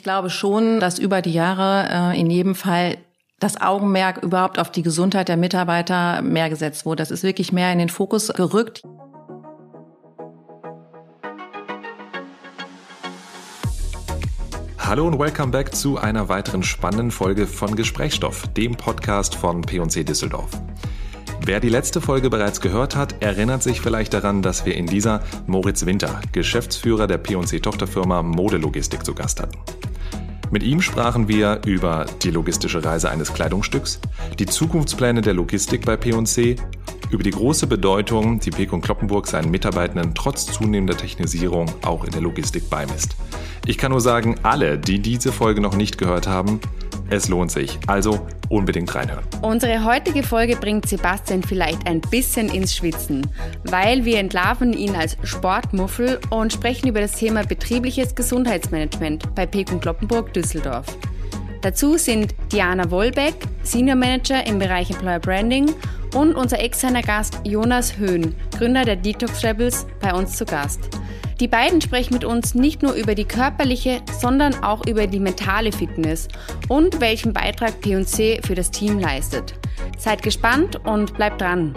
Ich glaube schon, dass über die Jahre äh, in jedem Fall das Augenmerk überhaupt auf die Gesundheit der Mitarbeiter mehr gesetzt wurde. Das ist wirklich mehr in den Fokus gerückt. Hallo und welcome back zu einer weiteren spannenden Folge von Gesprächsstoff, dem Podcast von P&C Düsseldorf. Wer die letzte Folge bereits gehört hat, erinnert sich vielleicht daran, dass wir in dieser Moritz Winter, Geschäftsführer der P&C Tochterfirma Modelogistik zu Gast hatten. Mit ihm sprachen wir über die logistische Reise eines Kleidungsstücks, die Zukunftspläne der Logistik bei P&C, über die große Bedeutung, die Pekon Kloppenburg seinen Mitarbeitenden trotz zunehmender Technisierung auch in der Logistik beimisst. Ich kann nur sagen, alle, die diese Folge noch nicht gehört haben, es lohnt sich. Also unbedingt reinhören. Unsere heutige Folge bringt Sebastian vielleicht ein bisschen ins Schwitzen, weil wir entlarven ihn als Sportmuffel und sprechen über das Thema betriebliches Gesundheitsmanagement bei Pekun Kloppenburg Düsseldorf. Dazu sind Diana Wollbeck, Senior Manager im Bereich Employer Branding und unser externer Gast Jonas Höhn, Gründer der Detox Rebels, bei uns zu Gast. Die beiden sprechen mit uns nicht nur über die körperliche, sondern auch über die mentale Fitness und welchen Beitrag P&C für das Team leistet. Seid gespannt und bleibt dran.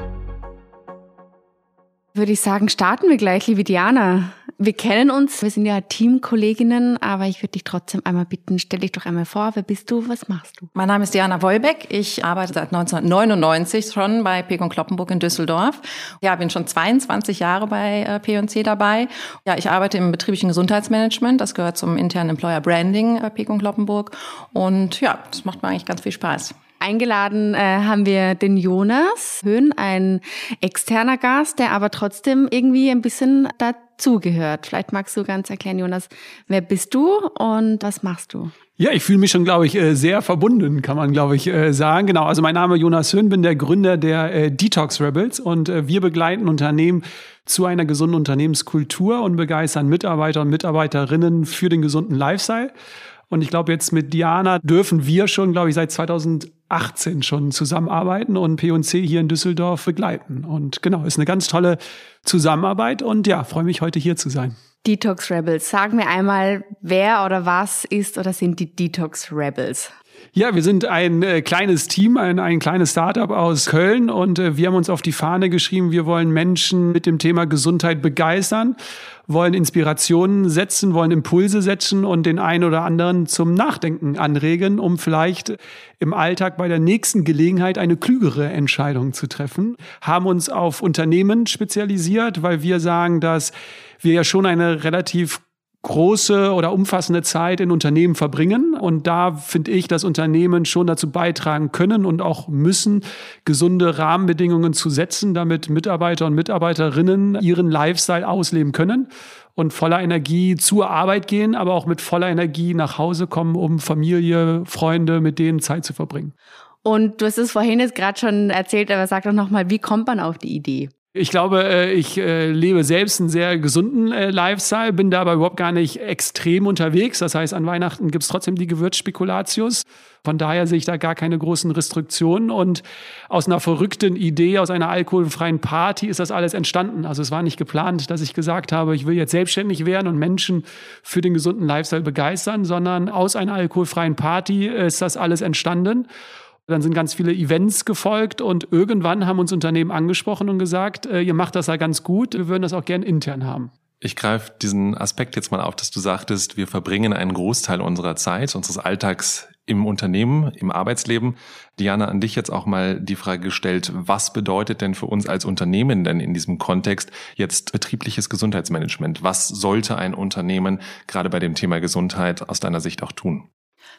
Würde ich sagen, starten wir gleich, liebe Diana. Wir kennen uns, wir sind ja Teamkolleginnen, aber ich würde dich trotzdem einmal bitten, stell dich doch einmal vor, wer bist du, was machst du? Mein Name ist Diana Wollbeck, ich arbeite seit 1999 schon bei Pekon Kloppenburg in Düsseldorf. Ja, bin schon 22 Jahre bei äh, P&C dabei. Ja, ich arbeite im betrieblichen Gesundheitsmanagement, das gehört zum internen Employer Branding bei Pekon Kloppenburg und ja, das macht mir eigentlich ganz viel Spaß. Eingeladen äh, haben wir den Jonas Höhn, ein externer Gast, der aber trotzdem irgendwie ein bisschen dazugehört. Vielleicht magst du ganz erklären, Jonas, wer bist du und was machst du? Ja, ich fühle mich schon, glaube ich, äh, sehr verbunden, kann man, glaube ich, äh, sagen. Genau, also mein Name ist Jonas Höhn, bin der Gründer der äh, Detox Rebels und wir begleiten Unternehmen zu einer gesunden Unternehmenskultur und begeistern Mitarbeiter und Mitarbeiterinnen für den gesunden Lifestyle. Und ich glaube, jetzt mit Diana dürfen wir schon, glaube ich, seit 2018 schon zusammenarbeiten und P&C hier in Düsseldorf begleiten. Und genau, ist eine ganz tolle Zusammenarbeit und ja, freue mich heute hier zu sein. Detox Rebels. Sag mir einmal, wer oder was ist oder sind die Detox Rebels? Ja, wir sind ein äh, kleines Team, ein, ein kleines Startup aus Köln und äh, wir haben uns auf die Fahne geschrieben, wir wollen Menschen mit dem Thema Gesundheit begeistern, wollen Inspirationen setzen, wollen Impulse setzen und den einen oder anderen zum Nachdenken anregen, um vielleicht im Alltag bei der nächsten Gelegenheit eine klügere Entscheidung zu treffen. Haben uns auf Unternehmen spezialisiert, weil wir sagen, dass wir ja schon eine relativ große oder umfassende Zeit in Unternehmen verbringen. Und da finde ich, dass Unternehmen schon dazu beitragen können und auch müssen, gesunde Rahmenbedingungen zu setzen, damit Mitarbeiter und Mitarbeiterinnen ihren Lifestyle ausleben können und voller Energie zur Arbeit gehen, aber auch mit voller Energie nach Hause kommen, um Familie, Freunde, mit denen Zeit zu verbringen. Und du hast es vorhin jetzt gerade schon erzählt, aber sag doch nochmal, wie kommt man auf die Idee? Ich glaube, äh, ich äh, lebe selbst einen sehr gesunden äh, Lifestyle, bin da aber überhaupt gar nicht extrem unterwegs. Das heißt, an Weihnachten gibt's trotzdem die Gewürzspekulatius. Von daher sehe ich da gar keine großen Restriktionen. Und aus einer verrückten Idee, aus einer alkoholfreien Party ist das alles entstanden. Also es war nicht geplant, dass ich gesagt habe, ich will jetzt selbstständig werden und Menschen für den gesunden Lifestyle begeistern, sondern aus einer alkoholfreien Party ist das alles entstanden. Dann sind ganz viele Events gefolgt und irgendwann haben uns Unternehmen angesprochen und gesagt, äh, ihr macht das ja ganz gut, wir würden das auch gern intern haben. Ich greife diesen Aspekt jetzt mal auf, dass du sagtest, wir verbringen einen Großteil unserer Zeit, unseres Alltags im Unternehmen, im Arbeitsleben. Diana, an dich jetzt auch mal die Frage gestellt, was bedeutet denn für uns als Unternehmen denn in diesem Kontext jetzt betriebliches Gesundheitsmanagement? Was sollte ein Unternehmen gerade bei dem Thema Gesundheit aus deiner Sicht auch tun?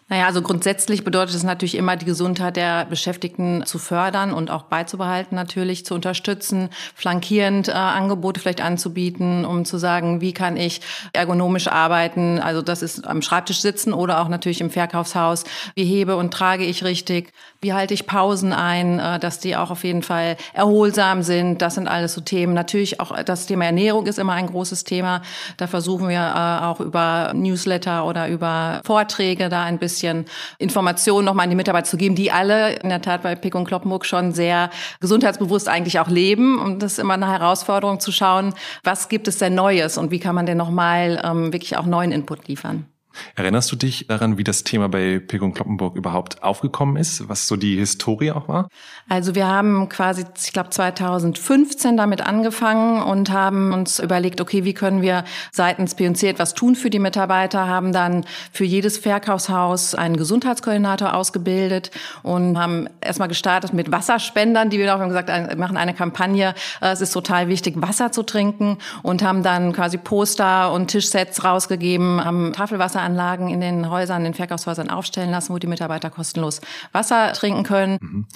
Naja, also grundsätzlich bedeutet es natürlich immer, die Gesundheit der Beschäftigten zu fördern und auch beizubehalten, natürlich zu unterstützen, flankierend äh, Angebote vielleicht anzubieten, um zu sagen, wie kann ich ergonomisch arbeiten. Also das ist am Schreibtisch sitzen oder auch natürlich im Verkaufshaus. Wie hebe und trage ich richtig? Wie halte ich Pausen ein, äh, dass die auch auf jeden Fall erholsam sind? Das sind alles so Themen. Natürlich auch das Thema Ernährung ist immer ein großes Thema. Da versuchen wir äh, auch über Newsletter oder über Vorträge da ein bisschen bisschen Informationen nochmal an die Mitarbeiter zu geben, die alle in der Tat bei Pick und Kloppenburg schon sehr gesundheitsbewusst eigentlich auch leben. Und das ist immer eine Herausforderung zu schauen, was gibt es denn Neues und wie kann man denn nochmal ähm, wirklich auch neuen Input liefern. Erinnerst du dich daran, wie das Thema bei Pegung Kloppenburg überhaupt aufgekommen ist, was so die Historie auch war? Also wir haben quasi, ich glaube 2015 damit angefangen und haben uns überlegt, okay, wie können wir seitens P&C etwas tun für die Mitarbeiter, haben dann für jedes Verkaufshaus einen Gesundheitskoordinator ausgebildet und haben erstmal gestartet mit Wasserspendern, die wir auch haben gesagt, machen eine Kampagne, äh, es ist total wichtig, Wasser zu trinken und haben dann quasi Poster und Tischsets rausgegeben, haben Tafelwasser Wasseranlagen in den Häusern, in den Verkaufshäusern aufstellen lassen, wo die Mitarbeiter kostenlos Wasser trinken können.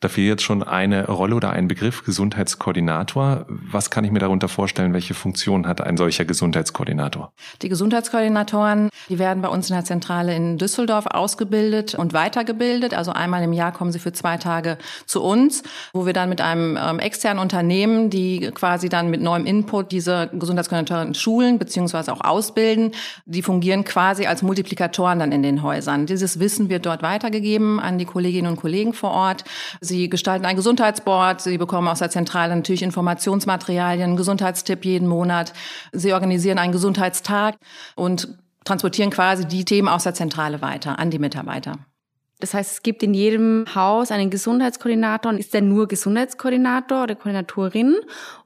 Da fehlt jetzt schon eine Rolle oder ein Begriff, Gesundheitskoordinator. Was kann ich mir darunter vorstellen? Welche Funktion hat ein solcher Gesundheitskoordinator? Die Gesundheitskoordinatoren, die werden bei uns in der Zentrale in Düsseldorf ausgebildet und weitergebildet. Also einmal im Jahr kommen sie für zwei Tage zu uns, wo wir dann mit einem ähm, externen Unternehmen, die quasi dann mit neuem Input diese Gesundheitskoordinatoren schulen beziehungsweise auch ausbilden. Die fungieren quasi als Multiplikatoren dann in den Häusern. Dieses Wissen wird dort weitergegeben an die Kolleginnen und Kollegen vor Ort. Sie gestalten ein Gesundheitsboard. Sie bekommen aus der Zentrale natürlich Informationsmaterialien, Gesundheitstipp jeden Monat. Sie organisieren einen Gesundheitstag und transportieren quasi die Themen aus der Zentrale weiter an die Mitarbeiter. Das heißt, es gibt in jedem Haus einen Gesundheitskoordinator. Ist der nur Gesundheitskoordinator oder Koordinatorin?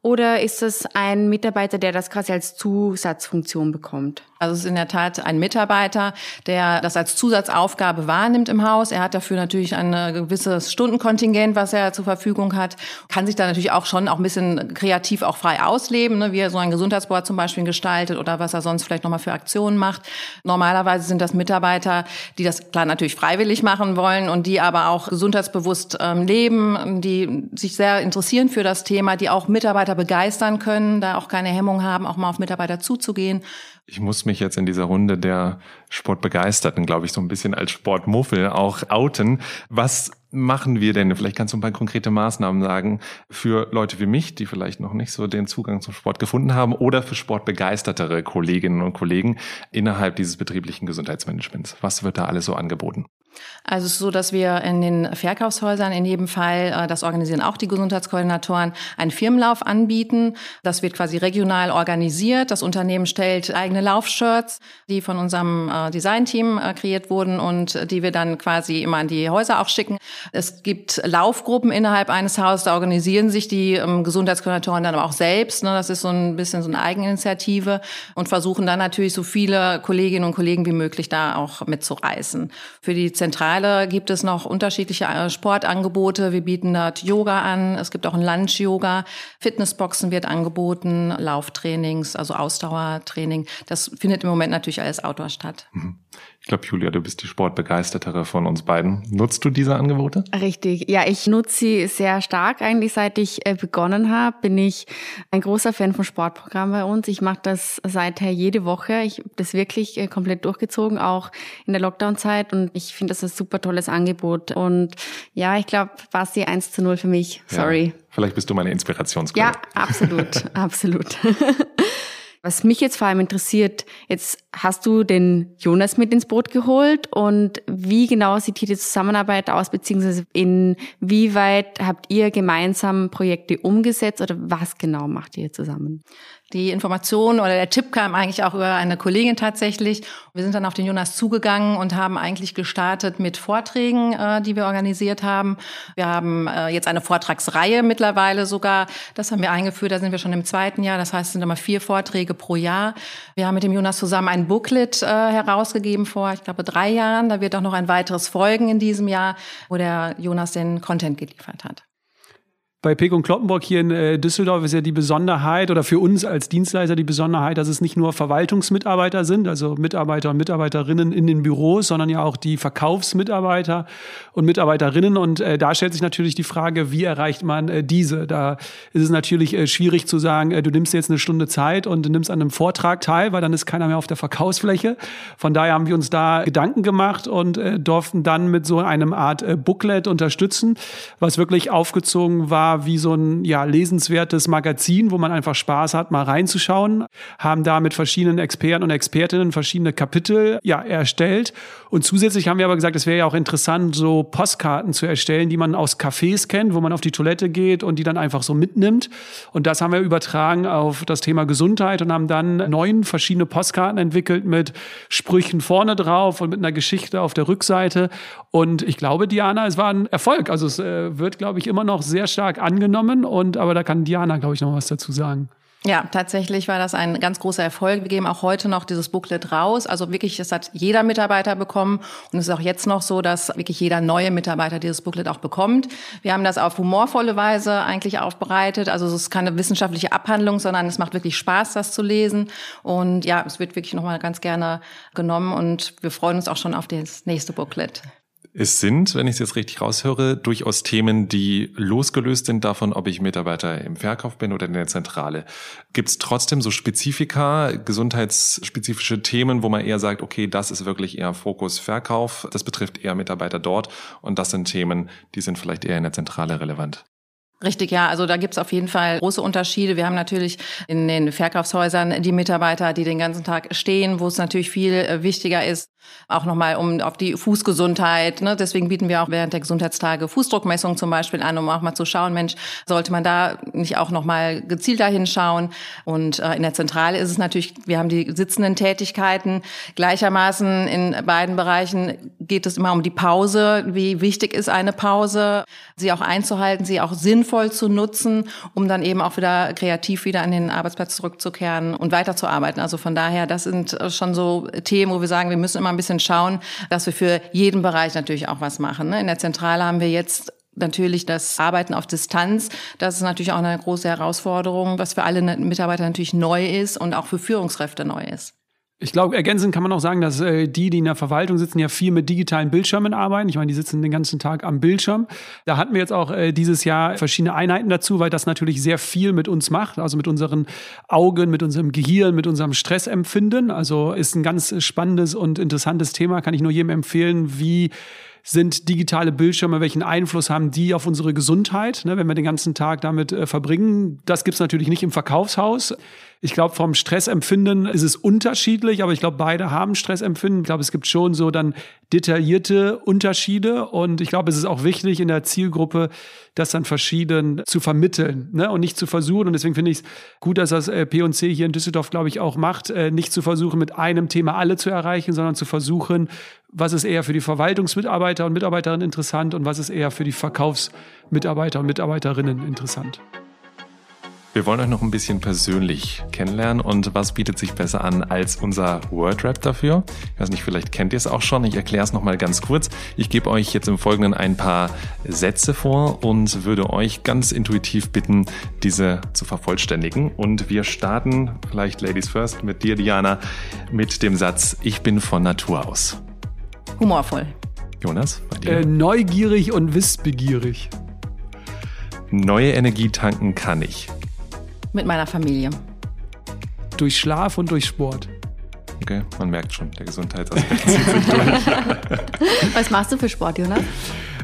Oder ist es ein Mitarbeiter, der das quasi als Zusatzfunktion bekommt? Also es ist in der Tat ein Mitarbeiter, der das als Zusatzaufgabe wahrnimmt im Haus. Er hat dafür natürlich ein gewisses Stundenkontingent, was er zur Verfügung hat, kann sich da natürlich auch schon auch ein bisschen kreativ auch frei ausleben, ne, wie er so ein Gesundheitsboard zum Beispiel gestaltet oder was er sonst vielleicht nochmal für Aktionen macht. Normalerweise sind das Mitarbeiter, die das klar natürlich freiwillig machen wollen und die aber auch gesundheitsbewusst ähm, leben, die sich sehr interessieren für das Thema, die auch Mitarbeiter begeistern können, da auch keine Hemmung haben, auch mal auf Mitarbeiter zuzugehen ich muss mich jetzt in dieser Runde der Sportbegeisterten, glaube ich, so ein bisschen als Sportmuffel auch outen. Was machen wir denn? Vielleicht kannst du ein paar konkrete Maßnahmen sagen für Leute wie mich, die vielleicht noch nicht so den Zugang zum Sport gefunden haben oder für sportbegeistertere Kolleginnen und Kollegen innerhalb dieses betrieblichen Gesundheitsmanagements. Was wird da alles so angeboten? Also es ist so, dass wir in den Verkaufshäusern in jedem Fall, äh, das organisieren auch die Gesundheitskoordinatoren, einen Firmenlauf anbieten. Das wird quasi regional organisiert. Das Unternehmen stellt eigene Laufshirts, die von unserem äh, Designteam äh, kreiert wurden und die wir dann quasi immer an die Häuser auch schicken. Es gibt Laufgruppen innerhalb eines Hauses, da organisieren sich die ähm, Gesundheitskoordinatoren dann aber auch selbst. Ne? Das ist so ein bisschen so eine Eigeninitiative und versuchen dann natürlich so viele Kolleginnen und Kollegen wie möglich da auch mitzureißen. Für die Zentrale gibt es noch unterschiedliche äh, Sportangebote. Wir bieten dort Yoga an. Es gibt auch ein Lunch-Yoga. Fitnessboxen wird angeboten, Lauftrainings, also Ausdauertraining. Das findet im Moment natürlich alles outdoor statt. Ich glaube, Julia, du bist die Sportbegeistertere von uns beiden. Nutzt du diese Angebote? Richtig. Ja, ich nutze sie sehr stark. Eigentlich seit ich äh, begonnen habe, bin ich ein großer Fan von Sportprogrammen bei uns. Ich mache das seither jede Woche. Ich habe das wirklich äh, komplett durchgezogen, auch in der Lockdown-Zeit. Und ich finde das ein super tolles Angebot. Und ja, ich glaube, Basti 1 zu 0 für mich. Sorry. Ja, vielleicht bist du meine Inspirationsquelle. Ja, absolut, absolut. Was mich jetzt vor allem interessiert, jetzt hast du den Jonas mit ins Boot geholt und wie genau sieht hier die Zusammenarbeit aus, beziehungsweise inwieweit habt ihr gemeinsam Projekte umgesetzt oder was genau macht ihr zusammen? Die Information oder der Tipp kam eigentlich auch über eine Kollegin tatsächlich. Wir sind dann auf den Jonas zugegangen und haben eigentlich gestartet mit Vorträgen, äh, die wir organisiert haben. Wir haben äh, jetzt eine Vortragsreihe mittlerweile sogar. Das haben wir eingeführt. Da sind wir schon im zweiten Jahr. Das heißt, es sind immer vier Vorträge pro Jahr. Wir haben mit dem Jonas zusammen ein Booklet äh, herausgegeben vor, ich glaube, drei Jahren. Da wird auch noch ein weiteres folgen in diesem Jahr, wo der Jonas den Content geliefert hat. Bei Pick und Kloppenburg hier in äh, Düsseldorf ist ja die Besonderheit oder für uns als Dienstleister die Besonderheit, dass es nicht nur Verwaltungsmitarbeiter sind, also Mitarbeiter und Mitarbeiterinnen in den Büros, sondern ja auch die Verkaufsmitarbeiter und Mitarbeiterinnen. Und äh, da stellt sich natürlich die Frage, wie erreicht man äh, diese? Da ist es natürlich äh, schwierig zu sagen, äh, du nimmst jetzt eine Stunde Zeit und nimmst an einem Vortrag teil, weil dann ist keiner mehr auf der Verkaufsfläche. Von daher haben wir uns da Gedanken gemacht und äh, durften dann mit so einem Art Booklet unterstützen, was wirklich aufgezogen war wie so ein ja, lesenswertes Magazin, wo man einfach Spaß hat, mal reinzuschauen. Haben da mit verschiedenen Experten und Expertinnen verschiedene Kapitel ja, erstellt. Und zusätzlich haben wir aber gesagt, es wäre ja auch interessant, so Postkarten zu erstellen, die man aus Cafés kennt, wo man auf die Toilette geht und die dann einfach so mitnimmt. Und das haben wir übertragen auf das Thema Gesundheit und haben dann neun verschiedene Postkarten entwickelt mit Sprüchen vorne drauf und mit einer Geschichte auf der Rückseite. Und ich glaube, Diana, es war ein Erfolg. Also es äh, wird, glaube ich, immer noch sehr stark angenommen. Und aber da kann Diana, glaube ich, noch was dazu sagen. Ja, tatsächlich war das ein ganz großer Erfolg. Wir geben auch heute noch dieses Booklet raus. Also wirklich, das hat jeder Mitarbeiter bekommen. Und es ist auch jetzt noch so, dass wirklich jeder neue Mitarbeiter dieses Booklet auch bekommt. Wir haben das auf humorvolle Weise eigentlich aufbereitet. Also es ist keine wissenschaftliche Abhandlung, sondern es macht wirklich Spaß, das zu lesen. Und ja, es wird wirklich nochmal ganz gerne genommen. Und wir freuen uns auch schon auf das nächste Booklet. Es sind, wenn ich es jetzt richtig raushöre, durchaus Themen, die losgelöst sind davon, ob ich Mitarbeiter im Verkauf bin oder in der Zentrale. Gibt es trotzdem so Spezifika, gesundheitsspezifische Themen, wo man eher sagt, okay, das ist wirklich eher Fokus Verkauf, das betrifft eher Mitarbeiter dort und das sind Themen, die sind vielleicht eher in der Zentrale relevant? Richtig, ja. Also da gibt's auf jeden Fall große Unterschiede. Wir haben natürlich in den Verkaufshäusern die Mitarbeiter, die den ganzen Tag stehen, wo es natürlich viel äh, wichtiger ist, auch nochmal um auf die Fußgesundheit. Ne? Deswegen bieten wir auch während der Gesundheitstage Fußdruckmessungen zum Beispiel an, um auch mal zu schauen, Mensch, sollte man da nicht auch nochmal gezielter hinschauen? Und äh, in der Zentrale ist es natürlich, wir haben die sitzenden Tätigkeiten. Gleichermaßen in beiden Bereichen geht es immer um die Pause. Wie wichtig ist eine Pause? Sie auch einzuhalten, sie auch sinnvoll zu nutzen, um dann eben auch wieder kreativ wieder an den Arbeitsplatz zurückzukehren und weiterzuarbeiten. Also von daher, das sind schon so Themen, wo wir sagen, wir müssen immer ein bisschen schauen, dass wir für jeden Bereich natürlich auch was machen. Ne? In der Zentrale haben wir jetzt natürlich das Arbeiten auf Distanz. Das ist natürlich auch eine große Herausforderung, was für alle Mitarbeiter natürlich neu ist und auch für Führungskräfte neu ist. Ich glaube, ergänzend kann man auch sagen, dass äh, die, die in der Verwaltung sitzen, ja viel mit digitalen Bildschirmen arbeiten. Ich meine, die sitzen den ganzen Tag am Bildschirm. Da hatten wir jetzt auch äh, dieses Jahr verschiedene Einheiten dazu, weil das natürlich sehr viel mit uns macht, also mit unseren Augen, mit unserem Gehirn, mit unserem Stressempfinden. Also ist ein ganz spannendes und interessantes Thema, kann ich nur jedem empfehlen, wie sind digitale Bildschirme, welchen Einfluss haben die auf unsere Gesundheit, ne, wenn wir den ganzen Tag damit äh, verbringen. Das gibt's natürlich nicht im Verkaufshaus. Ich glaube, vom Stressempfinden ist es unterschiedlich, aber ich glaube, beide haben Stressempfinden. Ich glaube, es gibt schon so dann detaillierte Unterschiede und ich glaube, es ist auch wichtig in der Zielgruppe, das dann verschieden zu vermitteln ne? und nicht zu versuchen. Und deswegen finde ich es gut, dass das äh, P&C hier in Düsseldorf, glaube ich, auch macht, äh, nicht zu versuchen, mit einem Thema alle zu erreichen, sondern zu versuchen, was ist eher für die Verwaltungsmitarbeiter und Mitarbeiterinnen interessant und was ist eher für die Verkaufsmitarbeiter und Mitarbeiterinnen interessant. Wir wollen euch noch ein bisschen persönlich kennenlernen und was bietet sich besser an als unser Wordrap dafür? Ich weiß nicht, vielleicht kennt ihr es auch schon. Ich erkläre es nochmal ganz kurz. Ich gebe euch jetzt im Folgenden ein paar Sätze vor und würde euch ganz intuitiv bitten, diese zu vervollständigen. Und wir starten, vielleicht Ladies First, mit dir, Diana, mit dem Satz, ich bin von Natur aus. Humorvoll. Jonas, bei dir? Äh, neugierig und wissbegierig. Neue Energie tanken kann ich. Mit meiner Familie. Durch Schlaf und durch Sport. Okay, man merkt schon, der Gesundheitsaspekt zieht sich durch. Was machst du für Sport, Jonas?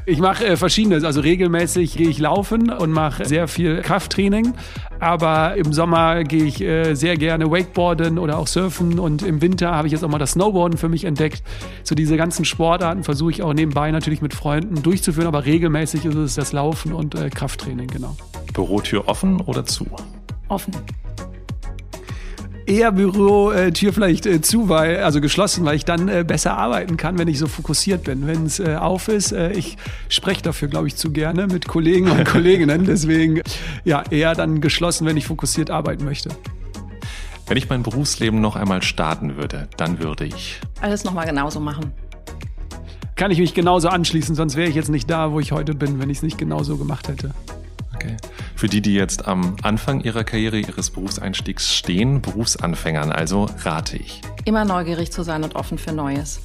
Ich mache äh, verschiedenes. Also regelmäßig gehe ich laufen und mache sehr viel Krafttraining. Aber im Sommer gehe ich äh, sehr gerne Wakeboarden oder auch surfen. Und im Winter habe ich jetzt auch mal das Snowboarden für mich entdeckt. So diese ganzen Sportarten versuche ich auch nebenbei natürlich mit Freunden durchzuführen. Aber regelmäßig ist es das Laufen und äh, Krafttraining, genau. Bürotür offen oder zu? Offen. Eher Bürotür vielleicht äh, zu, weil, also geschlossen, weil ich dann äh, besser arbeiten kann, wenn ich so fokussiert bin. Wenn es äh, auf ist, äh, ich spreche dafür, glaube ich, zu gerne mit Kollegen und Kolleginnen. Deswegen ja, eher dann geschlossen, wenn ich fokussiert arbeiten möchte. Wenn ich mein Berufsleben noch einmal starten würde, dann würde ich alles nochmal genauso machen. Kann ich mich genauso anschließen, sonst wäre ich jetzt nicht da, wo ich heute bin, wenn ich es nicht genauso gemacht hätte. Okay. Für die, die jetzt am Anfang ihrer Karriere, ihres Berufseinstiegs stehen, Berufsanfängern also, rate ich. Immer neugierig zu sein und offen für Neues.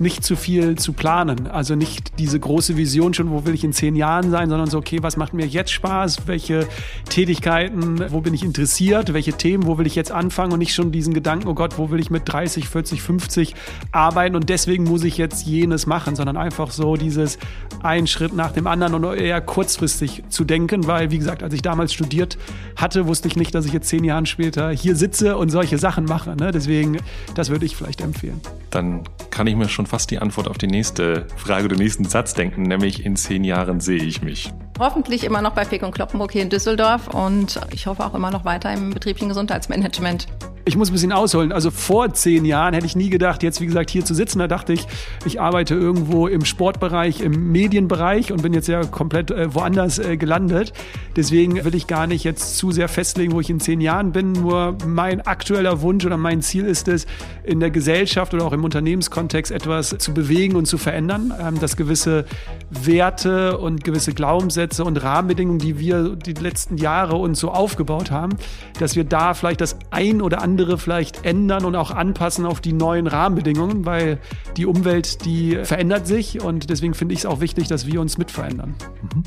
Nicht zu viel zu planen. Also nicht diese große Vision schon, wo will ich in zehn Jahren sein, sondern so, okay, was macht mir jetzt Spaß? Welche Tätigkeiten, wo bin ich interessiert? Welche Themen, wo will ich jetzt anfangen? Und nicht schon diesen Gedanken, oh Gott, wo will ich mit 30, 40, 50 arbeiten und deswegen muss ich jetzt jenes machen, sondern einfach so dieses ein Schritt nach dem anderen und eher kurzfristig zu denken, weil, wie gesagt, als ich damals studiert hatte, wusste ich nicht, dass ich jetzt zehn Jahre später hier sitze und solche Sachen mache. Ne? Deswegen, das würde ich vielleicht empfehlen. Dann kann ich mir schon fast die Antwort auf die nächste Frage oder nächsten Satz denken, nämlich in zehn Jahren sehe ich mich. Hoffentlich immer noch bei Fick und Kloppenburg hier in Düsseldorf und ich hoffe auch immer noch weiter im betrieblichen Gesundheitsmanagement. Ich muss ein bisschen ausholen. Also vor zehn Jahren hätte ich nie gedacht, jetzt wie gesagt hier zu sitzen. Da dachte ich, ich arbeite irgendwo im Sportbereich, im Medienbereich und bin jetzt ja komplett äh, woanders äh, gelandet. Deswegen will ich gar nicht jetzt zu sehr festlegen, wo ich in zehn Jahren bin. Nur mein aktueller Wunsch oder mein Ziel ist es, in der Gesellschaft oder auch im Unternehmenskontext etwas zu bewegen und zu verändern, ähm, dass gewisse Werte und gewisse Glaubenssätze und Rahmenbedingungen, die wir die letzten Jahre uns so aufgebaut haben, dass wir da vielleicht das ein oder andere andere vielleicht ändern und auch anpassen auf die neuen Rahmenbedingungen, weil die Umwelt, die verändert sich und deswegen finde ich es auch wichtig, dass wir uns mit verändern. Mhm.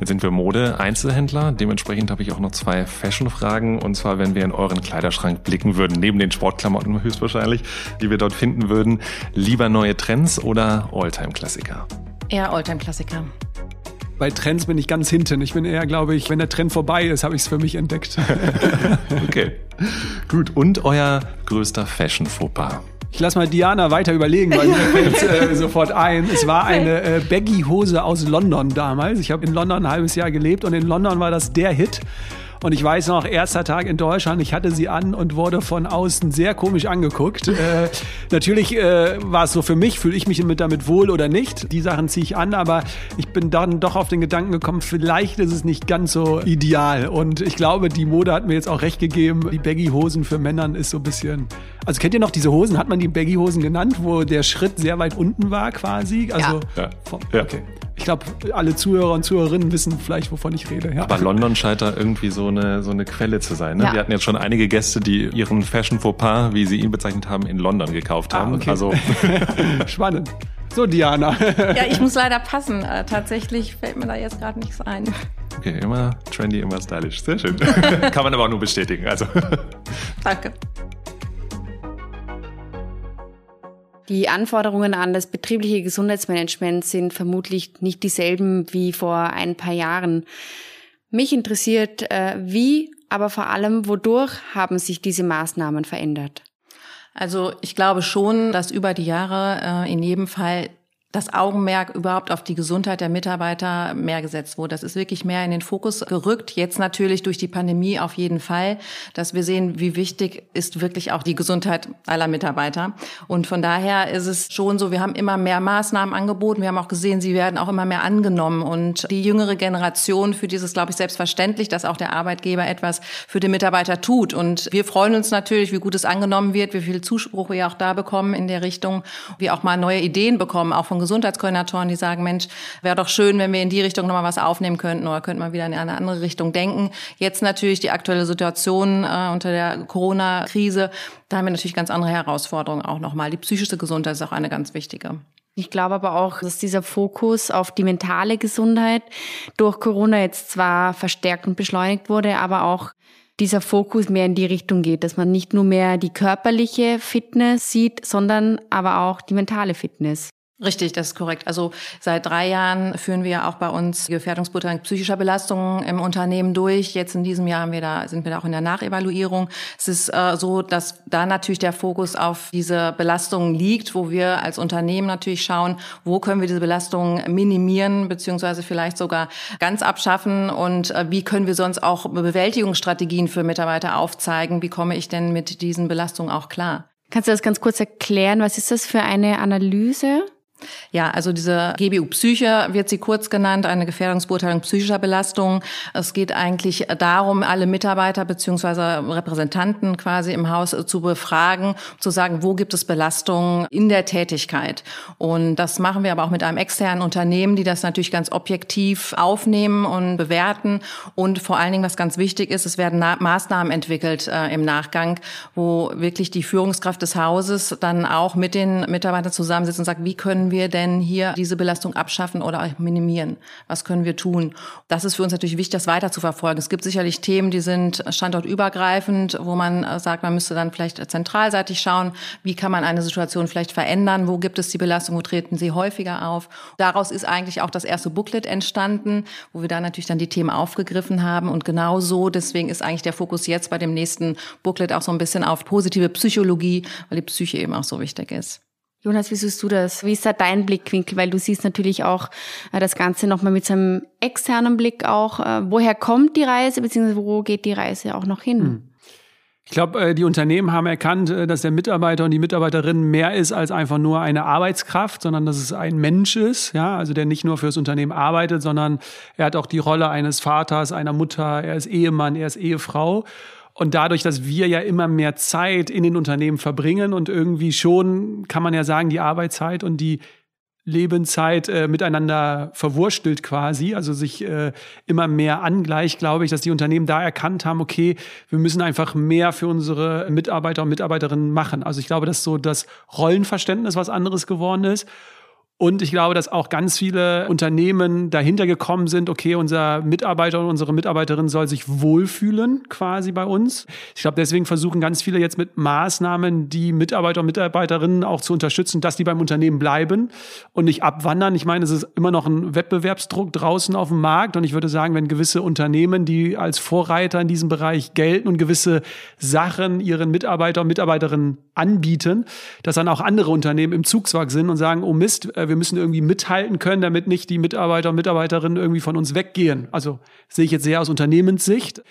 Jetzt sind wir Mode-Einzelhändler. Dementsprechend habe ich auch noch zwei Fashion-Fragen. Und zwar, wenn wir in euren Kleiderschrank blicken würden, neben den Sportklamotten höchstwahrscheinlich, die wir dort finden würden, lieber neue Trends oder Alltime-Klassiker? Eher Alltime-Klassiker. Bei Trends bin ich ganz hinten. Ich bin eher, glaube ich, wenn der Trend vorbei ist, habe ich es für mich entdeckt. okay. Gut. Und euer größter Fashion-Fauxpas? Ich lasse mal Diana weiter überlegen, weil mir fällt äh, sofort ein. Es war eine äh, Baggy-Hose aus London damals. Ich habe in London ein halbes Jahr gelebt und in London war das der Hit. Und ich weiß noch, erster Tag in Deutschland, ich hatte sie an und wurde von außen sehr komisch angeguckt. äh, natürlich äh, war es so für mich, fühle ich mich mit damit wohl oder nicht. Die Sachen ziehe ich an, aber ich bin dann doch auf den Gedanken gekommen, vielleicht ist es nicht ganz so ideal. Und ich glaube, die Mode hat mir jetzt auch recht gegeben. Die Baggy-Hosen für Männern ist so ein bisschen. Also kennt ihr noch diese Hosen? Hat man die Baggy-Hosen genannt, wo der Schritt sehr weit unten war quasi? Also, ja. ja. Okay. Ich glaube, alle Zuhörer und Zuhörerinnen wissen vielleicht, wovon ich rede. Ja. Aber London scheint da irgendwie so eine, so eine Quelle zu sein. Ne? Ja. Wir hatten jetzt schon einige Gäste, die ihren Fashion Fauxpas, wie sie ihn bezeichnet haben, in London gekauft ah, haben. Ah, okay. Also Spannend. So, Diana. ja, ich muss leider passen. Äh, tatsächlich fällt mir da jetzt gerade nichts ein. Okay, immer trendy, immer stylisch. Sehr schön. Kann man aber auch nur bestätigen. Also. Danke. Die Anforderungen an das betriebliche Gesundheitsmanagement sind vermutlich nicht dieselben wie vor ein paar Jahren. Mich interessiert, äh, wie, aber vor allem, wodurch haben sich diese Maßnahmen verändert? Also ich glaube schon, dass über die Jahre äh, in jedem Fall das Augenmerk überhaupt auf die Gesundheit der Mitarbeiter mehr gesetzt wurde. Das ist wirklich mehr in den Fokus gerückt. Jetzt natürlich durch die Pandemie auf jeden Fall, dass wir sehen, wie wichtig ist wirklich auch die Gesundheit aller Mitarbeiter. Und von daher ist es schon so, wir haben immer mehr Maßnahmen angeboten. Wir haben auch gesehen, sie werden auch immer mehr angenommen. Und die jüngere Generation, für dieses, glaube ich, selbstverständlich, dass auch der Arbeitgeber etwas für den Mitarbeiter tut. Und wir freuen uns natürlich, wie gut es angenommen wird, wie viel Zuspruch wir auch da bekommen in der Richtung, wie auch mal neue Ideen bekommen, auch von von Gesundheitskoordinatoren, die sagen, Mensch, wäre doch schön, wenn wir in die Richtung nochmal was aufnehmen könnten oder könnte man wieder in eine andere Richtung denken. Jetzt natürlich die aktuelle Situation äh, unter der Corona-Krise, da haben wir natürlich ganz andere Herausforderungen auch nochmal. Die psychische Gesundheit ist auch eine ganz wichtige. Ich glaube aber auch, dass dieser Fokus auf die mentale Gesundheit durch Corona jetzt zwar verstärkt und beschleunigt wurde, aber auch dieser Fokus mehr in die Richtung geht, dass man nicht nur mehr die körperliche Fitness sieht, sondern aber auch die mentale Fitness. Richtig, das ist korrekt. Also seit drei Jahren führen wir auch bei uns die Gefährdungsbeurteilung psychischer Belastungen im Unternehmen durch. Jetzt in diesem Jahr haben wir da, sind wir da auch in der Nachevaluierung. Es ist äh, so, dass da natürlich der Fokus auf diese Belastungen liegt, wo wir als Unternehmen natürlich schauen, wo können wir diese Belastungen minimieren, beziehungsweise vielleicht sogar ganz abschaffen und äh, wie können wir sonst auch Bewältigungsstrategien für Mitarbeiter aufzeigen. Wie komme ich denn mit diesen Belastungen auch klar? Kannst du das ganz kurz erklären? Was ist das für eine Analyse? Ja, also diese GBU Psyche wird sie kurz genannt, eine Gefährdungsbeurteilung psychischer Belastung. Es geht eigentlich darum, alle Mitarbeiter beziehungsweise Repräsentanten quasi im Haus zu befragen, zu sagen, wo gibt es Belastungen in der Tätigkeit. Und das machen wir aber auch mit einem externen Unternehmen, die das natürlich ganz objektiv aufnehmen und bewerten. Und vor allen Dingen, was ganz wichtig ist, es werden Maßnahmen entwickelt äh, im Nachgang, wo wirklich die Führungskraft des Hauses dann auch mit den Mitarbeitern zusammensitzt und sagt, wie können wir denn hier diese Belastung abschaffen oder minimieren? Was können wir tun? Das ist für uns natürlich wichtig, das weiter zu verfolgen. Es gibt sicherlich Themen, die sind standortübergreifend, wo man äh, sagt, man müsste dann vielleicht zentralseitig schauen, wie kann man eine Situation vielleicht verändern, wo gibt es die Belastung, wo treten sie häufiger auf. Daraus ist eigentlich auch das erste Booklet entstanden, wo wir da natürlich dann die Themen aufgegriffen haben und genau so, deswegen ist eigentlich der Fokus jetzt bei dem nächsten Booklet auch so ein bisschen auf positive Psychologie, weil die Psyche eben auch so wichtig ist. Jonas, wie siehst du das? Wie ist da dein Blickwinkel? Weil du siehst natürlich auch äh, das Ganze nochmal mit so einem externen Blick auch. Äh, woher kommt die Reise, beziehungsweise wo geht die Reise auch noch hin? Hm. Ich glaube, äh, die Unternehmen haben erkannt, dass der Mitarbeiter und die Mitarbeiterin mehr ist als einfach nur eine Arbeitskraft, sondern dass es ein Mensch ist, ja, also der nicht nur fürs Unternehmen arbeitet, sondern er hat auch die Rolle eines Vaters, einer Mutter, er ist Ehemann, er ist Ehefrau. Und dadurch, dass wir ja immer mehr Zeit in den Unternehmen verbringen und irgendwie schon, kann man ja sagen, die Arbeitszeit und die Lebenszeit äh, miteinander verwurstelt quasi, also sich äh, immer mehr angleicht, glaube ich, dass die Unternehmen da erkannt haben, okay, wir müssen einfach mehr für unsere Mitarbeiter und Mitarbeiterinnen machen. Also ich glaube, dass so das Rollenverständnis was anderes geworden ist. Und ich glaube, dass auch ganz viele Unternehmen dahinter gekommen sind, okay, unser Mitarbeiter und unsere Mitarbeiterin soll sich wohlfühlen quasi bei uns. Ich glaube, deswegen versuchen ganz viele jetzt mit Maßnahmen die Mitarbeiter und Mitarbeiterinnen auch zu unterstützen, dass die beim Unternehmen bleiben und nicht abwandern. Ich meine, es ist immer noch ein Wettbewerbsdruck draußen auf dem Markt. Und ich würde sagen, wenn gewisse Unternehmen, die als Vorreiter in diesem Bereich gelten und gewisse Sachen ihren Mitarbeiter und Mitarbeiterinnen anbieten, dass dann auch andere Unternehmen im Zugzwang sind und sagen, oh Mist, äh, wir müssen irgendwie mithalten können, damit nicht die Mitarbeiter und Mitarbeiterinnen irgendwie von uns weggehen. Also sehe ich jetzt sehr aus Unternehmenssicht.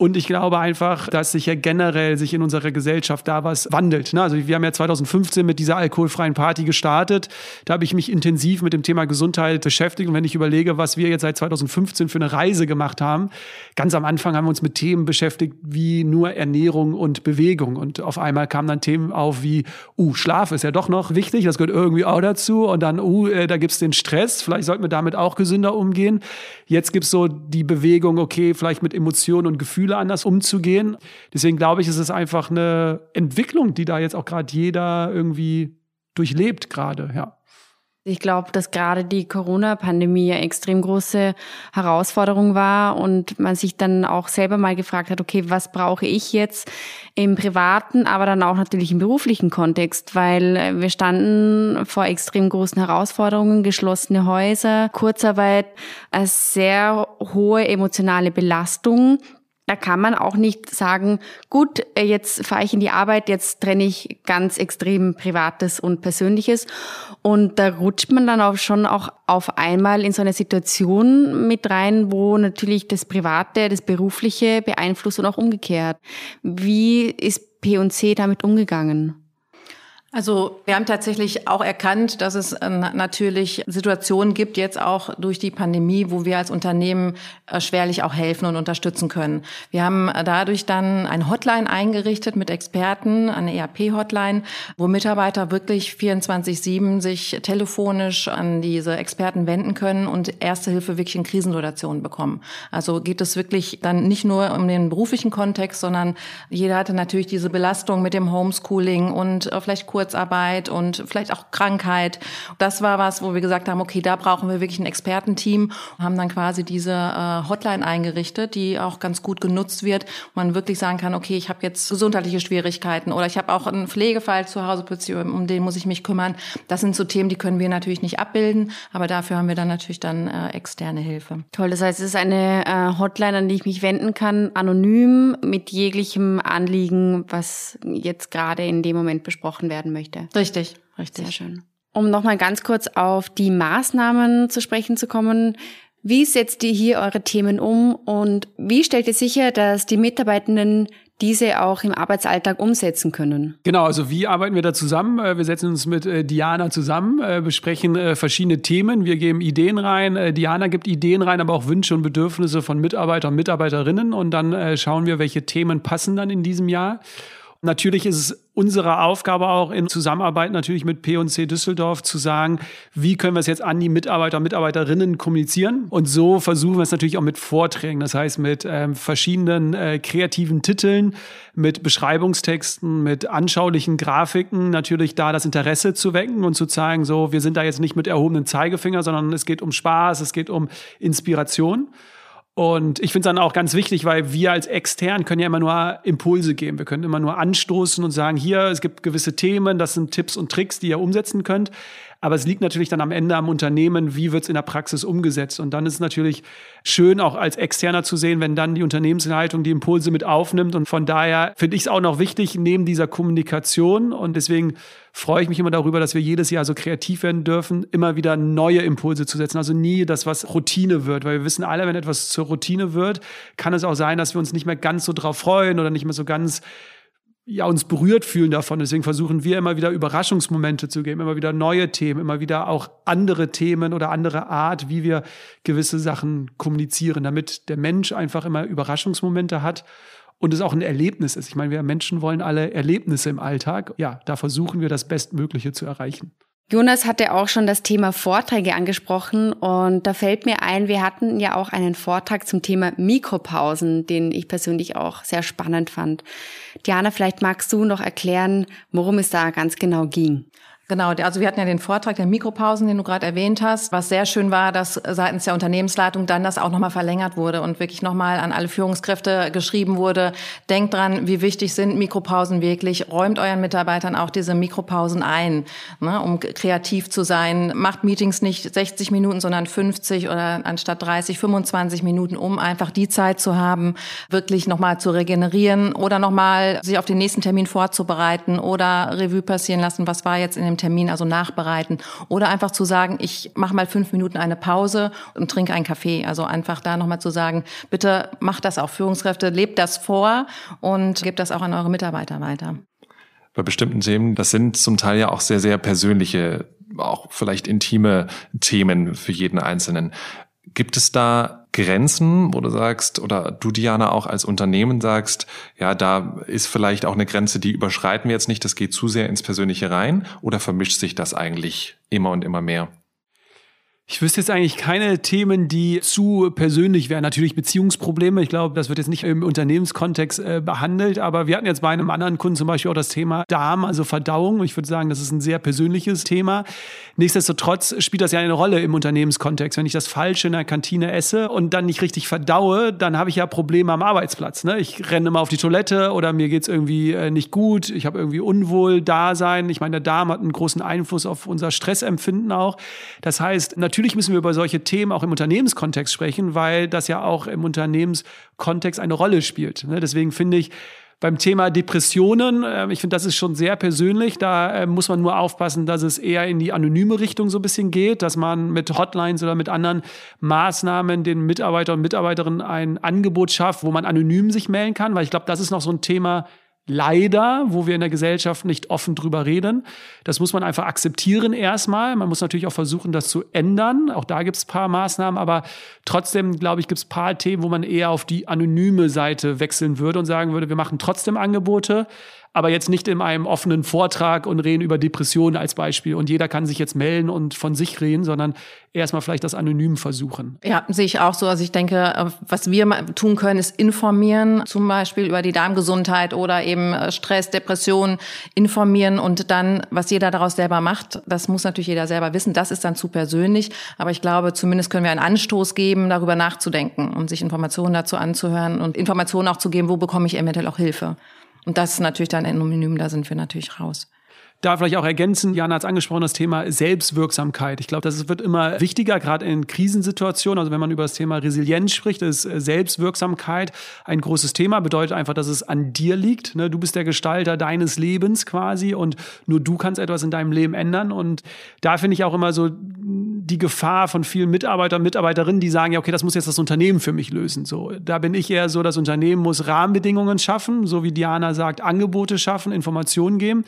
Und ich glaube einfach, dass sich ja generell sich in unserer Gesellschaft da was wandelt. Ne? Also wir haben ja 2015 mit dieser alkoholfreien Party gestartet. Da habe ich mich intensiv mit dem Thema Gesundheit beschäftigt. Und wenn ich überlege, was wir jetzt seit 2015 für eine Reise gemacht haben, ganz am Anfang haben wir uns mit Themen beschäftigt wie nur Ernährung und Bewegung. Und auf einmal kamen dann Themen auf wie, uh, Schlaf ist ja doch noch wichtig, das gehört irgendwie auch dazu. Und dann, uh, äh, da gibt's den Stress, vielleicht sollten wir damit auch gesünder umgehen. Jetzt gibt's so die Bewegung, okay, vielleicht mit Emotionen und Gefühlen Gefühle anders umzugehen. Deswegen glaube ich, ist es einfach eine Entwicklung, die da jetzt auch gerade jeder irgendwie durchlebt gerade, ja. Ich glaube, dass gerade die Corona-Pandemie eine extrem große Herausforderung war und man sich dann auch selber mal gefragt hat, okay, was brauche ich jetzt im privaten, aber dann auch natürlich im beruflichen Kontext, weil wir standen vor extrem großen Herausforderungen, geschlossene Häuser, Kurzarbeit, eine sehr hohe emotionale Belastung, da kann man auch nicht sagen, gut, äh, jetzt fahre ich in die Arbeit, jetzt trenne ich ganz extrem Privates und Persönliches. Und da rutscht man dann auch schon auch auf einmal in so eine Situation mit rein, wo natürlich das Private, das Berufliche beeinflusst und auch umgekehrt. Wie ist P&C damit umgegangen? Also wir haben tatsächlich auch erkannt, dass es äh, natürlich Situationen gibt, jetzt auch durch die Pandemie, wo wir als Unternehmen äh, schwerlich auch helfen und unterstützen können. Wir haben äh, dadurch dann eine Hotline eingerichtet mit Experten, eine ERP-Hotline, wo Mitarbeiter wirklich 24-7 sich telefonisch an diese Experten wenden können und Erste Hilfe wirklich in Krisensituationen bekommen. Also geht es wirklich dann nicht nur um den beruflichen Kontext, sondern jeder hatte natürlich diese Belastung mit dem Homeschooling und vielleicht Kurzarbeit und vielleicht auch Krankheit. Das war was, wo wir gesagt haben, okay, da brauchen wir wirklich ein Expertenteam. Haben dann quasi diese äh, Hotline eingerichtet, die auch ganz gut genutzt wird, man wirklich sagen kann, okay, ich habe jetzt gesundheitliche Schwierigkeiten oder ich habe auch einen Pflegefall zu Hause, um den muss ich mich kümmern. Das sind so Themen, die können wir natürlich nicht abbilden, aber dafür haben wir dann natürlich dann äh, externe Hilfe. Toll, das heißt, es ist eine äh, Hotline, an die ich mich wenden kann, anonym mit jeglichem Anliegen, was jetzt gerade in dem Moment besprochen werden werden möchte. Richtig, richtig. Sehr schön. Um nochmal ganz kurz auf die Maßnahmen zu sprechen zu kommen. Wie setzt ihr hier eure Themen um und wie stellt ihr sicher, dass die Mitarbeitenden diese auch im Arbeitsalltag umsetzen können. Genau, also wie arbeiten wir da zusammen? Äh, wir setzen uns mit äh, Diana zusammen, äh, besprechen verschiedene Themen, wir geben Ideen rein, Diana gibt Ideen rein, aber auch Wünsche und Bedürfnisse von Mitarbeitern und Mitarbeiterinnen und dann schauen wir, welche Themen passen dann in diesem Jahr. Natürlich ist es unsere Aufgabe auch in Zusammenarbeit natürlich mit P&C Düsseldorf zu sagen, wie können wir es jetzt an die Mitarbeiter und Mitarbeiterinnen kommunizieren? Und so versuchen wir es natürlich auch mit Vorträgen, das heißt mit ähm, verschiedenen äh, kreativen Titeln, mit Beschreibungstexten, mit anschaulichen Grafiken natürlich da das Interesse zu wecken und zu zeigen, so, wir sind da jetzt nicht mit erhobenen Zeigefinger, sondern es geht um Spaß, es geht um Inspiration. Und ich finde es dann auch ganz wichtig, weil wir als extern können ja immer nur Impulse geben. Wir können immer nur anstoßen und sagen, hier, es gibt gewisse Themen, das sind Tipps und Tricks, die ihr umsetzen könnt. Aber es liegt natürlich dann am Ende am Unternehmen, wie wird es in der Praxis umgesetzt. Und dann ist es natürlich schön, auch als Externer zu sehen, wenn dann die Unternehmensleitung die Impulse mit aufnimmt. Und von daher finde ich es auch noch wichtig, neben dieser Kommunikation. Und deswegen freue ich mich immer darüber, dass wir jedes Jahr so kreativ werden dürfen, immer wieder neue Impulse zu setzen. Also nie das, was Routine wird, weil wir wissen alle, wenn etwas zur Routine wird, kann es auch sein, dass wir uns nicht mehr ganz so drauf freuen oder nicht mehr so ganz ja, uns berührt fühlen davon. Deswegen versuchen wir immer wieder Überraschungsmomente zu geben, immer wieder neue Themen, immer wieder auch andere Themen oder andere Art, wie wir gewisse Sachen kommunizieren, damit der Mensch einfach immer Überraschungsmomente hat und es auch ein Erlebnis ist. Ich meine, wir Menschen wollen alle Erlebnisse im Alltag. Ja, da versuchen wir das Bestmögliche zu erreichen. Jonas hatte auch schon das Thema Vorträge angesprochen und da fällt mir ein, wir hatten ja auch einen Vortrag zum Thema Mikropausen, den ich persönlich auch sehr spannend fand. Diana, vielleicht magst du noch erklären, worum es da ganz genau ging. Genau, also wir hatten ja den Vortrag der Mikropausen, den du gerade erwähnt hast. Was sehr schön war, dass seitens der Unternehmensleitung dann das auch nochmal verlängert wurde und wirklich nochmal an alle Führungskräfte geschrieben wurde. Denkt dran, wie wichtig sind Mikropausen wirklich. Räumt euren Mitarbeitern auch diese Mikropausen ein, ne, um kreativ zu sein. Macht Meetings nicht 60 Minuten, sondern 50 oder anstatt 30, 25 Minuten, um einfach die Zeit zu haben, wirklich nochmal zu regenerieren oder nochmal sich auf den nächsten Termin vorzubereiten oder Revue passieren lassen, was war jetzt in dem Termin, also nachbereiten. Oder einfach zu sagen, ich mache mal fünf Minuten eine Pause und trinke einen Kaffee. Also einfach da nochmal zu sagen, bitte macht das auch Führungskräfte, lebt das vor und gebt das auch an eure Mitarbeiter weiter. Bei bestimmten Themen, das sind zum Teil ja auch sehr, sehr persönliche, auch vielleicht intime Themen für jeden Einzelnen. Gibt es da Grenzen, wo du sagst, oder du, Diana, auch als Unternehmen sagst, ja, da ist vielleicht auch eine Grenze, die überschreiten wir jetzt nicht, das geht zu sehr ins Persönliche rein, oder vermischt sich das eigentlich immer und immer mehr? Ich wüsste jetzt eigentlich keine Themen, die zu persönlich wären. Natürlich Beziehungsprobleme. Ich glaube, das wird jetzt nicht im Unternehmenskontext äh, behandelt, aber wir hatten jetzt bei einem anderen Kunden zum Beispiel auch das Thema Darm, also Verdauung. Ich würde sagen, das ist ein sehr persönliches Thema. Nichtsdestotrotz spielt das ja eine Rolle im Unternehmenskontext. Wenn ich das Falsche in der Kantine esse und dann nicht richtig verdaue, dann habe ich ja Probleme am Arbeitsplatz. Ne? Ich renne mal auf die Toilette oder mir geht's irgendwie äh, nicht gut. Ich habe irgendwie unwohl Dasein. Ich meine, der Darm hat einen großen Einfluss auf unser Stressempfinden auch. Das heißt, natürlich natürlich müssen wir über solche Themen auch im Unternehmenskontext sprechen, weil das ja auch im Unternehmenskontext eine Rolle spielt. Ne? Deswegen finde ich, beim Thema Depressionen, ähm, ich finde, das ist schon sehr persönlich. Da äh, muss man nur aufpassen, dass es eher in die anonyme Richtung so ein bisschen geht, dass man mit Hotlines oder mit anderen Maßnahmen den Mitarbeiter und Mitarbeiterinnen ein Angebot schafft, wo man anonym sich melden kann, weil ich glaube, das ist noch so ein Thema, leider, wo wir in der Gesellschaft nicht offen drüber reden. Das muss man einfach akzeptieren erstmal. Man muss natürlich auch versuchen, das zu ändern. Auch da gibt es paar Maßnahmen, aber trotzdem, glaube ich, gibt es paar Themen, wo man eher auf die anonyme Seite wechseln würde und sagen würde, wir machen trotzdem Angebote, aber jetzt nicht in einem offenen Vortrag und reden über Depressionen als Beispiel. Und jeder kann sich jetzt melden und von sich reden, sondern erstmal vielleicht das anonym versuchen. Ja, sehe ich auch so. Also ich denke, äh, was wir tun können, ist informieren, zum Beispiel über die Darmgesundheit oder eben äh, Stress, Depression, informieren und dann, was jeder daraus selber macht, das muss natürlich jeder selber wissen. Das ist dann zu persönlich. Aber ich glaube, zumindest können wir einen Anstoß geben, darüber nachzudenken und sich Informationen dazu anzuhören und Informationen auch zu geben, wo bekomme ich eventuell auch Hilfe. Und das ist natürlich dann anonym, da sind wir natürlich raus. Da vielleicht auch ergänzen, Jana hat es angesprochen, das Thema Selbstwirksamkeit. Ich glaube, das wird immer wichtiger, gerade in Krisensituationen. Also wenn man über das Thema Resilienz spricht, ist Selbstwirksamkeit ein großes Thema. Bedeutet einfach, dass es an dir liegt. Ne? Du bist der Gestalter deines Lebens quasi und nur du kannst etwas in deinem Leben ändern. Und da finde ich auch immer so die Gefahr von vielen Mitarbeitern, Mitarbeiterinnen, die sagen, ja, okay, das muss jetzt das Unternehmen für mich lösen. So, da bin ich eher so, das Unternehmen muss Rahmenbedingungen schaffen, so wie Diana sagt, Angebote schaffen, Informationen geben.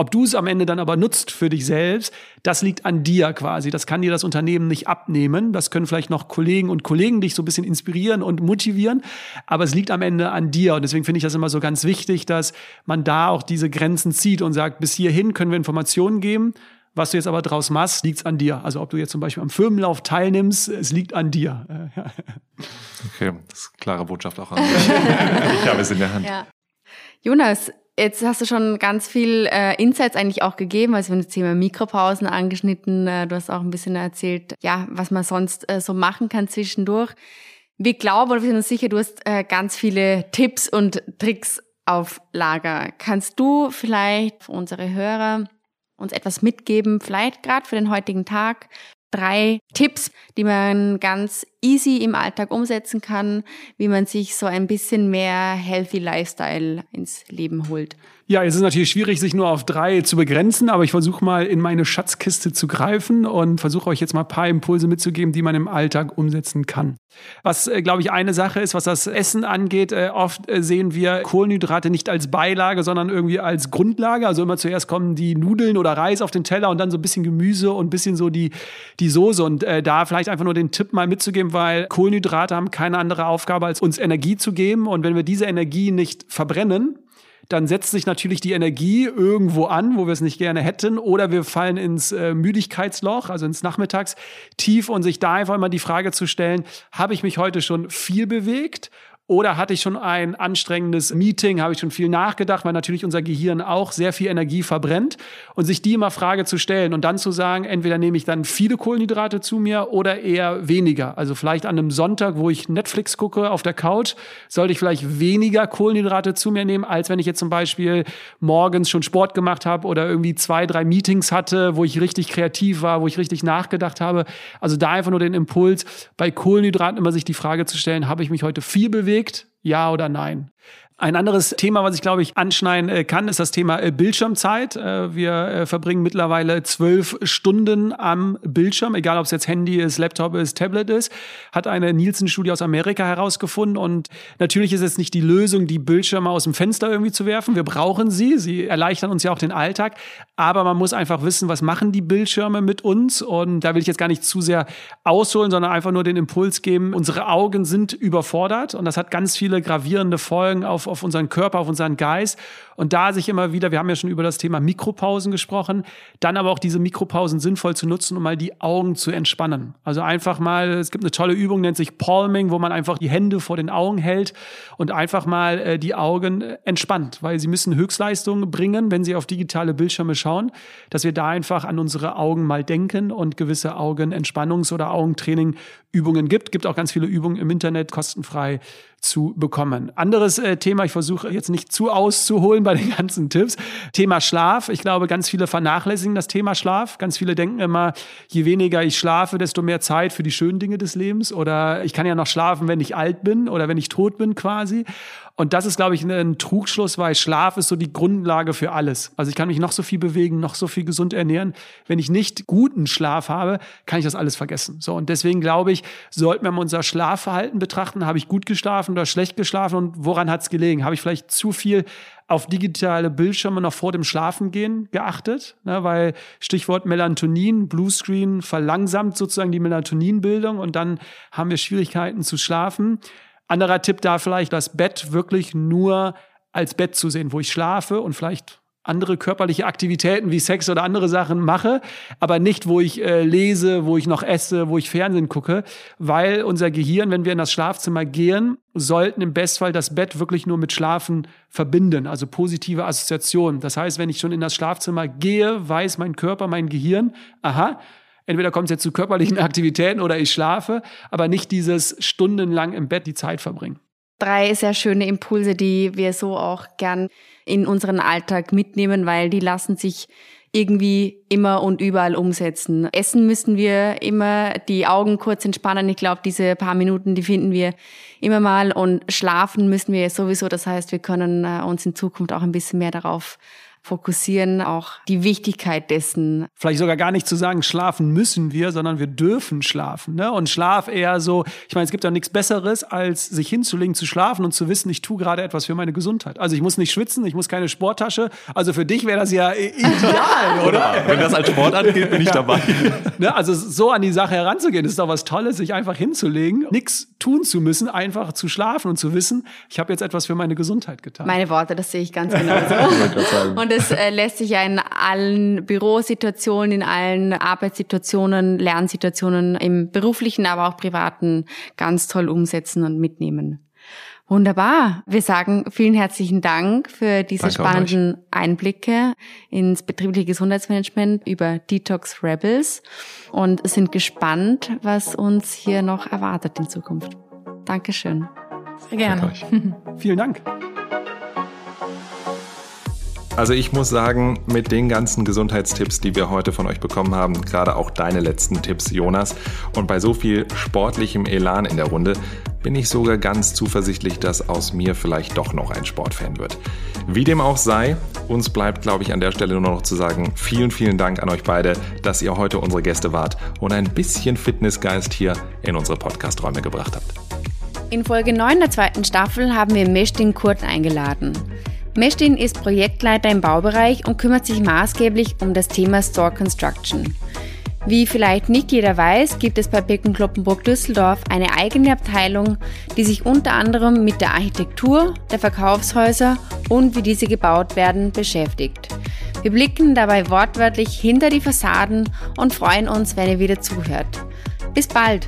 Ob du es am Ende dann aber nutzt für dich selbst, das liegt an dir quasi. Das kann dir das Unternehmen nicht abnehmen. Das können vielleicht noch Kollegen und Kollegen dich so ein bisschen inspirieren und motivieren. Aber es liegt am Ende an dir. Und deswegen finde ich das immer so ganz wichtig, dass man da auch diese Grenzen zieht und sagt, bis hierhin können wir Informationen geben. Was du jetzt aber draus machst, liegt an dir. Also ob du jetzt zum Beispiel am Firmenlauf teilnimmst, es liegt an dir. Okay, das ist eine klare Botschaft auch an dich. ich habe es in der Hand. Ja. Jonas, Jetzt hast du schon ganz viel äh, Insights eigentlich auch gegeben, also wir haben das Thema Mikropausen angeschnitten, äh, du hast auch ein bisschen erzählt, ja, was man sonst äh, so machen kann zwischendurch. Wir glauben oder wir sind uns sicher, du hast äh, ganz viele Tipps und Tricks auf Lager. Kannst du vielleicht für unsere Hörer uns etwas mitgeben, vielleicht gerade für den heutigen Tag, drei Tipps, die man ganz easy im Alltag umsetzen kann, wie man sich so ein bisschen mehr Healthy Lifestyle ins Leben holt. Ja, es ist natürlich schwierig, sich nur auf drei zu begrenzen, aber ich versuche mal in meine Schatzkiste zu greifen und versuche euch jetzt mal ein paar Impulse mitzugeben, die man im Alltag umsetzen kann. Was, äh, glaube ich, eine Sache ist, was das Essen angeht, äh, oft äh, sehen wir Kohlenhydrate nicht als Beilage, sondern irgendwie als Grundlage. Also immer zuerst kommen die Nudeln oder Reis auf den Teller und dann so ein bisschen Gemüse und ein bisschen so die, die Soße. Und da vielleicht einfach nur den Tipp mal mitzugeben, weil Kohlenhydrate haben keine andere Aufgabe, als uns Energie zu geben. Und wenn wir diese Energie nicht verbrennen, dann setzt sich natürlich die Energie irgendwo an, wo wir es nicht gerne hätten, oder wir fallen ins äh, Müdigkeitsloch, also ins Nachmittagstief und sich da einfach mal die Frage zu stellen, habe ich mich heute schon viel bewegt oder hatte ich schon ein anstrengendes Meeting, habe ich schon viel nachgedacht, weil natürlich unser Gehirn auch sehr viel Energie verbrennt und sich die immer Frage zu stellen und dann zu sagen, entweder nehme ich dann viele Kohlenhydrate zu mir oder eher weniger. Also vielleicht an einem Sonntag, wo ich Netflix gucke auf der Couch, sollte ich vielleicht weniger Kohlenhydrate zu mir nehmen, als wenn ich jetzt zum Beispiel morgens schon Sport gemacht habe oder irgendwie zwei, drei Meetings hatte, wo ich richtig kreativ war, wo ich richtig nachgedacht habe. Also da einfach nur den Impuls, bei Kohlenhydraten immer sich die Frage zu stellen, habe ich mich heute viel bewegt? Bewegt? Ja oder nein? Ein anderes Thema, was ich glaube ich anschneiden äh, kann, ist das Thema äh, Bildschirmzeit. Äh, wir verbringen mittlerweile zwölf Stunden am Bildschirm, egal ob es jetzt Handy ist, Laptop ist, Tablet ist, hat eine Nielsen-Studie aus Amerika herausgefunden. Und natürlich ist es nicht die Lösung, die Bildschirme aus dem Fenster irgendwie zu werfen. Wir brauchen sie. Sie erleichtern uns ja auch den Alltag. Aber man muss einfach wissen, was machen die Bildschirme mit uns. Und da will ich jetzt gar nicht zu sehr ausholen, sondern einfach nur den Impuls geben. Unsere Augen sind überfordert und das hat ganz viele gravierende Folgen auf auf unseren Körper, auf unseren Geist. Und da sich immer wieder, wir haben ja schon über das Thema Mikropausen gesprochen, dann aber auch diese Mikropausen sinnvoll zu nutzen, um mal die Augen zu entspannen. Also einfach mal, es gibt eine tolle Übung, nennt sich Palming, wo man einfach die Hände vor den Augen hält und einfach mal äh, die Augen äh, entspannt, weil sie müssen Höchstleistungen bringen, wenn sie auf digitale Bildschirme schauen, dass wir da einfach an unsere Augen mal denken und gewisse Augenentspannungs- oder Augentrainingübungen gibt. Gibt auch ganz viele Übungen im Internet kostenfrei zu bekommen. Anderes äh, Thema, ich versuche jetzt nicht zu auszuholen bei den ganzen Tipps. Thema Schlaf. Ich glaube, ganz viele vernachlässigen das Thema Schlaf. Ganz viele denken immer, je weniger ich schlafe, desto mehr Zeit für die schönen Dinge des Lebens. Oder ich kann ja noch schlafen, wenn ich alt bin oder wenn ich tot bin quasi. Und das ist, glaube ich, ein Trugschluss, weil Schlaf ist so die Grundlage für alles. Also ich kann mich noch so viel bewegen, noch so viel gesund ernähren. Wenn ich nicht guten Schlaf habe, kann ich das alles vergessen. So, und deswegen glaube ich, sollten wir mal unser Schlafverhalten betrachten. Habe ich gut geschlafen oder schlecht geschlafen und woran hat es gelegen? Habe ich vielleicht zu viel auf digitale Bildschirme noch vor dem Schlafengehen geachtet, ne, weil Stichwort Melatonin, Bluescreen verlangsamt sozusagen die Melatoninbildung und dann haben wir Schwierigkeiten zu schlafen. Anderer Tipp da vielleicht, das Bett wirklich nur als Bett zu sehen, wo ich schlafe und vielleicht andere körperliche Aktivitäten wie Sex oder andere Sachen mache, aber nicht, wo ich äh, lese, wo ich noch esse, wo ich Fernsehen gucke, weil unser Gehirn, wenn wir in das Schlafzimmer gehen, sollten im Bestfall das Bett wirklich nur mit Schlafen verbinden, also positive Assoziationen. Das heißt, wenn ich schon in das Schlafzimmer gehe, weiß mein Körper, mein Gehirn, aha, entweder kommt es jetzt zu körperlichen Aktivitäten oder ich schlafe, aber nicht dieses stundenlang im Bett die Zeit verbringen. Drei sehr schöne Impulse, die wir so auch gern in unseren Alltag mitnehmen, weil die lassen sich irgendwie immer und überall umsetzen. Essen müssen wir immer die Augen kurz entspannen. Ich glaube, diese paar Minuten, die finden wir immer mal. Und schlafen müssen wir sowieso. Das heißt, wir können äh, uns in Zukunft auch ein bisschen mehr darauf fokussieren, auch die Wichtigkeit dessen. Vielleicht sogar gar nicht zu sagen, schlafen müssen wir, sondern wir dürfen schlafen. Ne? Und Schlaf eher so, ich meine, es gibt ja nichts Besseres, als sich hinzulegen, zu schlafen und zu wissen, ich tue gerade etwas für meine Gesundheit. Also ich muss nicht schwitzen, ich muss keine Sporttasche. Also für dich wäre das ja ideal, oder? Ja, wenn das als Sport angeht, bin ich dabei. ne? Also so an die Sache heranzugehen, ist doch was Tolles, sich einfach hinzulegen, nichts tun zu müssen, einfach zu schlafen und zu wissen, ich habe jetzt etwas für meine Gesundheit getan. Meine Worte, das sehe ich ganz genauso. und es äh, lässt sich ja in allen Bürosituationen, in allen Arbeitssituationen, Lernsituationen, im beruflichen, aber auch privaten ganz toll umsetzen und mitnehmen. Wunderbar. Wir sagen vielen herzlichen Dank für diese Danke spannenden Einblicke ins betriebliche Gesundheitsmanagement über Detox Rebels und sind gespannt, was uns hier noch erwartet in Zukunft. Dankeschön. Sehr gerne. Vielen Dank. Also ich muss sagen, mit den ganzen Gesundheitstipps, die wir heute von euch bekommen haben, gerade auch deine letzten Tipps, Jonas, und bei so viel sportlichem Elan in der Runde, bin ich sogar ganz zuversichtlich, dass aus mir vielleicht doch noch ein Sportfan wird. Wie dem auch sei, uns bleibt, glaube ich, an der Stelle nur noch zu sagen, vielen, vielen Dank an euch beide, dass ihr heute unsere Gäste wart und ein bisschen Fitnessgeist hier in unsere Podcast-Räume gebracht habt. In Folge 9 der zweiten Staffel haben wir Mestin Kurt eingeladen. Mestin ist Projektleiter im Baubereich und kümmert sich maßgeblich um das Thema Store Construction. Wie vielleicht nicht jeder weiß, gibt es bei Becken Kloppenburg Düsseldorf eine eigene Abteilung, die sich unter anderem mit der Architektur der Verkaufshäuser und wie diese gebaut werden beschäftigt. Wir blicken dabei wortwörtlich hinter die Fassaden und freuen uns, wenn ihr wieder zuhört. Bis bald!